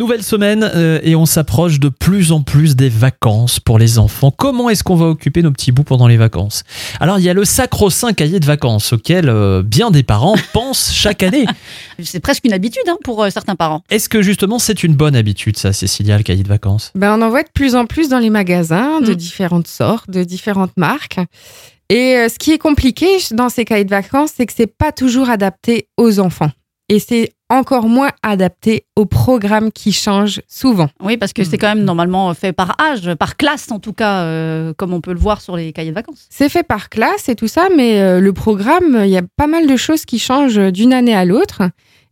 Nouvelle semaine euh, et on s'approche de plus en plus des vacances pour les enfants. Comment est-ce qu'on va occuper nos petits bouts pendant les vacances? Alors il y a le sacro-saint cahier de vacances auquel euh, bien des parents pensent chaque année. C'est presque une habitude hein, pour euh, certains parents. Est-ce que justement c'est une bonne habitude ça, Cécilia, le cahier de vacances? Ben, on en voit de plus en plus dans les magasins de Mm. différentes sortes, de différentes marques. Et euh, ce qui est compliqué dans ces cahiers de vacances, c'est que c'est pas toujours adapté aux enfants. Et c'est encore moins adapté aux programmes qui changent souvent. Oui, parce que c'est quand même normalement fait par âge, par classe en tout cas, euh, comme on peut le voir sur les cahiers de vacances. C'est fait par classe et tout ça, mais euh, le programme, il y a pas mal de choses qui changent d'une année à l'autre.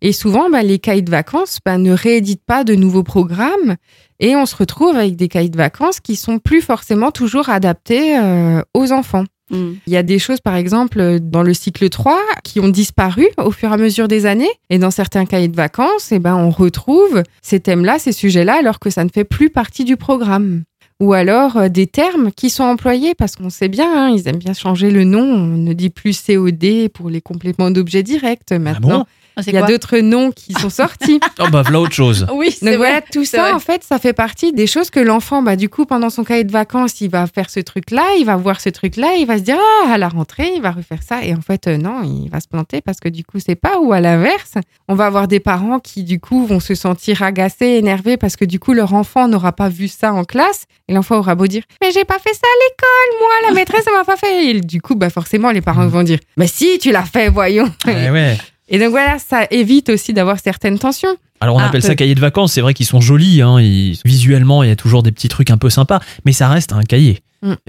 Et souvent, bah, les cahiers de vacances bah, ne rééditent pas de nouveaux programmes. Et on se retrouve avec des cahiers de vacances qui sont plus forcément toujours adaptés euh, aux enfants. Mm. Il y a des choses, par exemple, dans le cycle 3 qui ont disparu au fur et à mesure des années. Et dans certains cahiers de vacances, eh ben, on retrouve ces thèmes-là, ces sujets-là, alors que ça ne fait plus partie du programme. Ou alors euh, des termes qui sont employés, parce qu'on sait bien, hein, ils aiment bien changer le nom. On ne dit plus COD pour les compléments d'objets directs. Maintenant, Ah, il y a d'autres noms qui sont sortis. Oh bah voilà autre chose. Oui, c'est Donc vrai. voilà, tout ça, vrai. en fait, ça fait partie des choses que l'enfant, bah, du coup, pendant son cahier de vacances, il va faire ce truc-là, il va voir ce truc-là, il va se dire, ah, à la rentrée, il va refaire ça. Et en fait, euh, non, il va se planter parce que du coup, c'est pas. Ou à l'inverse, on va avoir des parents qui, du coup, vont se sentir agacés, énervés parce que du coup, leur enfant n'aura pas vu ça en classe. Et l'enfant aura beau dire, mais j'ai pas fait ça à l'école, moi, la maîtresse, elle m'a pas fait. Et du coup, bah, forcément, les parents vont dire, mais si, tu l'as fait, voyons. Eh ouais. Et donc voilà, ça évite aussi d'avoir certaines tensions. Alors on Ah, appelle ça euh. cahier de vacances, c'est vrai qu'ils sont jolis, hein, ils- visuellement il y a toujours des petits trucs un peu sympas, mais ça reste un cahier.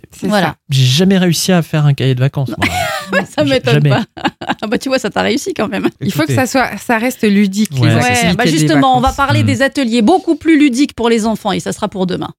C'est Voilà. J'ai jamais réussi à faire un cahier de vacances. moi. Ça m'étonne pas. Ah bah tu vois, ça t'a réussi quand même. Il faut que ça soit, ça reste ludique. Ouais, les bah justement, on va parler Mm. des ateliers beaucoup plus ludiques pour les enfants et ça sera pour demain.